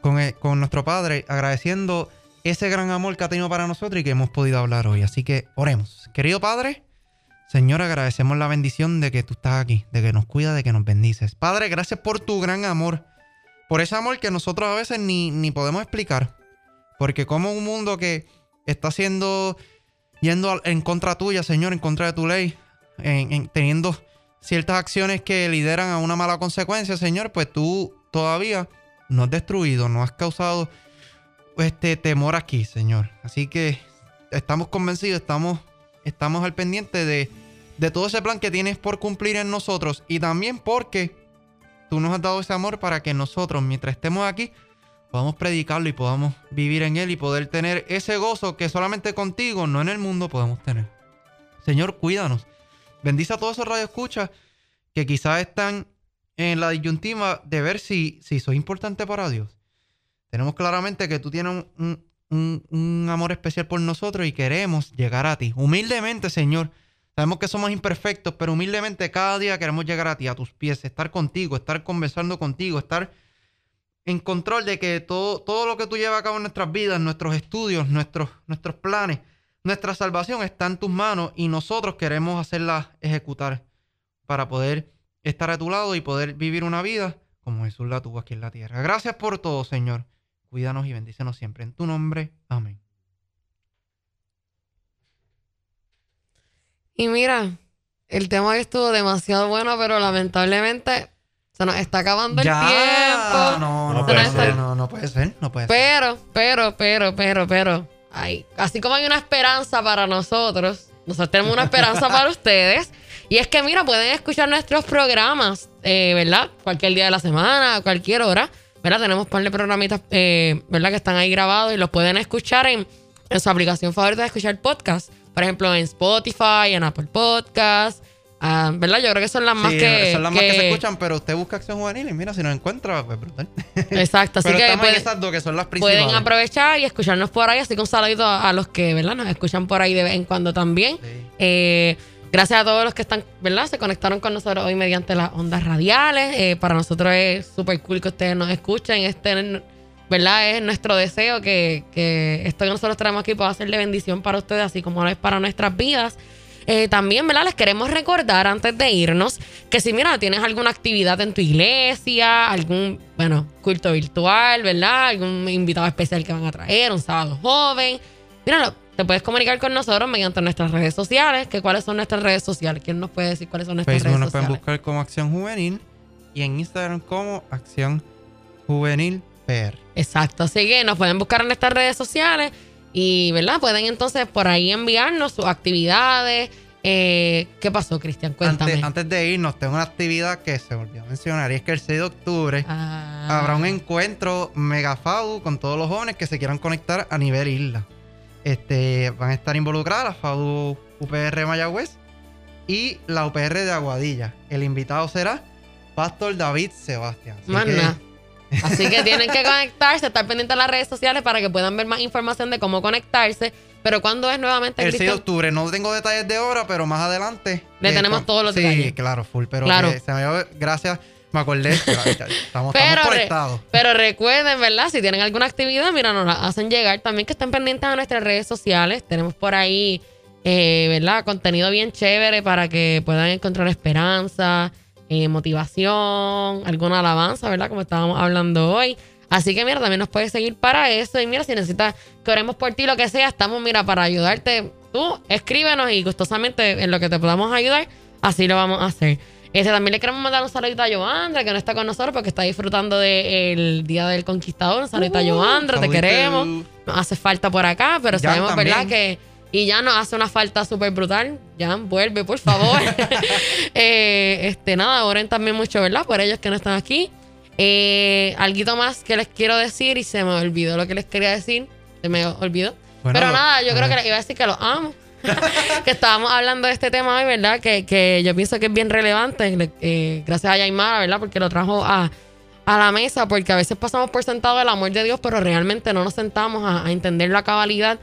con, el- con nuestro Padre, agradeciendo ese gran amor que ha tenido para nosotros y que hemos podido hablar hoy. Así que oremos. Querido Padre, Señor, agradecemos la bendición de que tú estás aquí, de que nos cuidas, de que nos bendices. Padre, gracias por tu gran amor. por ese amor que nosotros a veces ni, ni podemos explicar. Porque como un mundo que está siendo, yendo en contra tuya, Señor, en contra de tu ley, en- teniendo ciertas acciones que lideran a una mala consecuencia, Señor, pues tú todavía no has destruido, no has causado este temor aquí, Señor. Así que estamos convencidos, estamos, estamos al pendiente de, de todo ese plan que tienes por cumplir en nosotros y también porque tú nos has dado ese amor para que nosotros, mientras estemos aquí, podamos predicarlo y podamos vivir en él y poder tener ese gozo que solamente contigo, no en el mundo, podemos tener. Señor, cuídanos. Bendice a todos esos radioescuchas que quizás están en la disyuntiva de ver si, si soy importante para Dios. Tenemos claramente que tú tienes un, un- amor especial por nosotros y queremos llegar a ti. Humildemente, Señor. Sabemos que somos imperfectos, pero humildemente cada día queremos llegar a ti, a tus pies, estar contigo, estar conversando contigo, estar en control de que todo, todo lo que tú llevas a cabo en nuestras vidas, nuestros estudios, nuestros, nuestros planes, nuestra salvación está en tus manos y nosotros queremos hacerla ejecutar para poder estar a tu lado y poder vivir una vida como Jesús la tuvo aquí en la tierra. Gracias por todo, Señor. Cuídanos y bendícenos siempre. En tu nombre. Amén. Y mira, el tema hoy estuvo demasiado bueno, pero lamentablemente se nos está acabando el tiempo. No, No no, puede ser. no, no puede ser. No puede ser. Pero, pero, pero, pero, pero, así como hay una esperanza para nosotros, nosotros tenemos una esperanza para ustedes. Y es que, mira, pueden escuchar nuestros programas, eh, ¿verdad? Cualquier día de la semana, cualquier hora, ¿verdad? Tenemos un par de programitas, eh, ¿verdad? Que están ahí grabados y los pueden escuchar en, en su aplicación favorita de escuchar podcast. Por ejemplo, en Spotify, en Apple Podcast, ah, ¿verdad? Yo creo que son las más Sí, que... son las más que se escuchan, pero usted busca Acción Juvenil y mira, si nos encuentra, pues brutal. Exacto, así pero que pueden- esas dos que son las principales. Pueden aprovechar y escucharnos por ahí. Así que un saludito a, a los que, ¿verdad? Nos escuchan por ahí de vez en cuando también. Sí. Eh, gracias a todos los que están, ¿verdad? Se conectaron con nosotros hoy mediante las ondas radiales. Eh, para nosotros es súper cool que ustedes nos escuchen. Este, ¿verdad? Es nuestro deseo que, que esto que nosotros traemos aquí pueda ser de bendición para ustedes, así como lo es para nuestras vidas. Eh, también, ¿verdad? Les queremos recordar antes de irnos que si, mira, tienes alguna actividad en tu iglesia, algún, bueno, culto virtual, ¿verdad? Algún invitado especial que van a traer, un sábado joven. Míralo, te puedes comunicar con nosotros mediante nuestras redes sociales. que ¿Cuáles son nuestras redes sociales? ¿Quién nos puede decir cuáles son nuestras Facebook redes nos pueden sociales? buscar como Acción Juvenil y en Instagram como Acción Juvenil PR. Exacto, así que nos pueden buscar en nuestras redes sociales y, ¿verdad? Pueden entonces por ahí enviarnos sus actividades. Eh, ¿Qué pasó, Cristian? Cuéntame. Antes, antes de irnos, tengo una actividad que se volvió a mencionar y es que el 6 de octubre Ah. habrá un encuentro megafadu con todos los jóvenes que se quieran conectar a nivel isla. Este, van a estar involucradas la FADU UPR Mayagüez y la UPR de Aguadilla. El invitado será Pastor David Sebastián. Así. Así que tienen que conectarse, estar pendientes de las redes sociales para que puedan ver más información de cómo conectarse. Pero ¿cuándo es nuevamente, El 6 de octubre, no tengo detalles de hora, pero más adelante. Le eh, tenemos todos los sí, detalles. claro, full. Pero Claro. que se me dio- gracias, me acordé. Estamos, estamos Pero, re- conectados. pero recuerden, ¿verdad? Si tienen alguna actividad, mira, nos la hacen llegar. También que estén pendientes a nuestras redes sociales. Tenemos por ahí, eh, ¿verdad? Contenido bien chévere para que puedan encontrar esperanza, eh, motivación, alguna alabanza, ¿verdad? Como estábamos hablando hoy. Así que, mira, también nos puedes seguir para eso. Y mira, si necesitas que oremos por ti, lo que sea, estamos, mira, para ayudarte. Tú escríbenos y gustosamente en lo que te podamos ayudar, así lo vamos a hacer. Este, también le queremos mandar un saludito a Joandra, que no está con nosotros porque está disfrutando del Día del Conquistador. Un saludito a Joandra, te saludito. queremos. Nos hace falta por acá, pero Jan sabemos, ¿verdad? Que. Y ya nos hace una falta súper brutal. Jan, vuelve, por favor. eh, este, nada, oren también mucho, ¿verdad? Por ellos que no están aquí. Eh, alguito más que les quiero decir y se me olvidó lo que les quería decir. Se me olvidó. Bueno, Pero nada, yo creo que les iba a decir que los amo. que estábamos hablando de este tema hoy, ¿verdad? Que, que yo pienso que es bien relevante. Le- eh, gracias a Yaimara, ¿verdad? Porque lo trajo a, a la mesa, porque a veces pasamos por sentado el amor de Dios, pero realmente no nos sentamos a, a entender la cabalidad.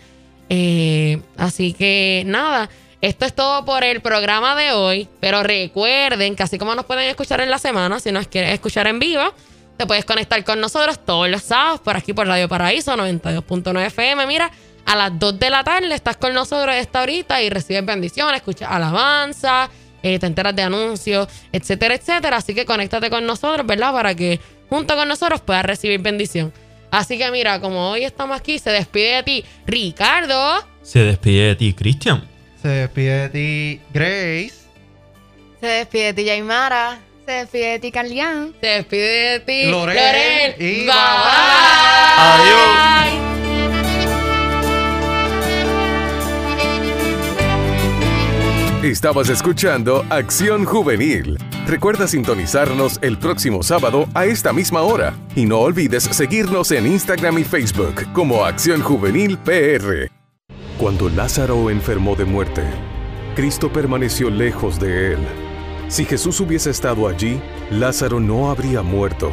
Eh, así que nada, esto es todo por el programa de hoy. Pero recuerden que así como nos pueden escuchar en la semana, si nos quieres escuchar en vivo, te puedes conectar con nosotros todos los sábados por aquí por Radio Paraíso 92.9 FM. Mira, a las 2 de la tarde estás con nosotros esta horita y recibes bendiciones, escuchas alabanza, eh, te enteras de anuncios, etcétera, etcétera. Así que conéctate con nosotros, ¿verdad? Para que junto con nosotros pueda recibir bendición. Así que mira, como hoy estamos aquí, se despide de ti Ricardo. Se despide de ti, Cristian. Se despide de ti, Grace. Se despide de ti, Yaimara. Se despide de ti, Carlián. Se despide de ti Lorel. Lorel. Y Bye. bye. Adiós. Estabas escuchando Acción Juvenil. Recuerda sintonizarnos el próximo sábado a esta misma hora. Y no olvides seguirnos en Instagram y Facebook como Acción Juvenil PR. Cuando Lázaro enfermó de muerte, Cristo permaneció lejos de él. Si Jesús hubiese estado allí, Lázaro no habría muerto.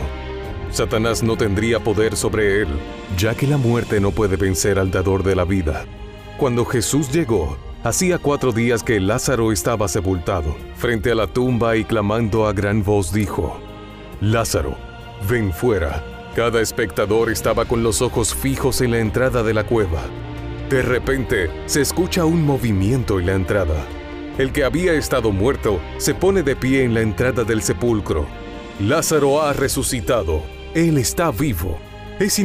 Satanás no tendría poder sobre él, ya que la muerte no puede vencer al dador de la vida. Cuando Jesús llegó, hacía cuatro días que Lázaro estaba sepultado. Frente a la tumba y clamando a gran voz dijo, Lázaro, ven fuera. Cada espectador estaba con los ojos fijos en la entrada de la cueva. De repente, se escucha un movimiento en la entrada. El que había estado muerto se pone de pie en la entrada del sepulcro. Lázaro ha resucitado. Él está vivo. Es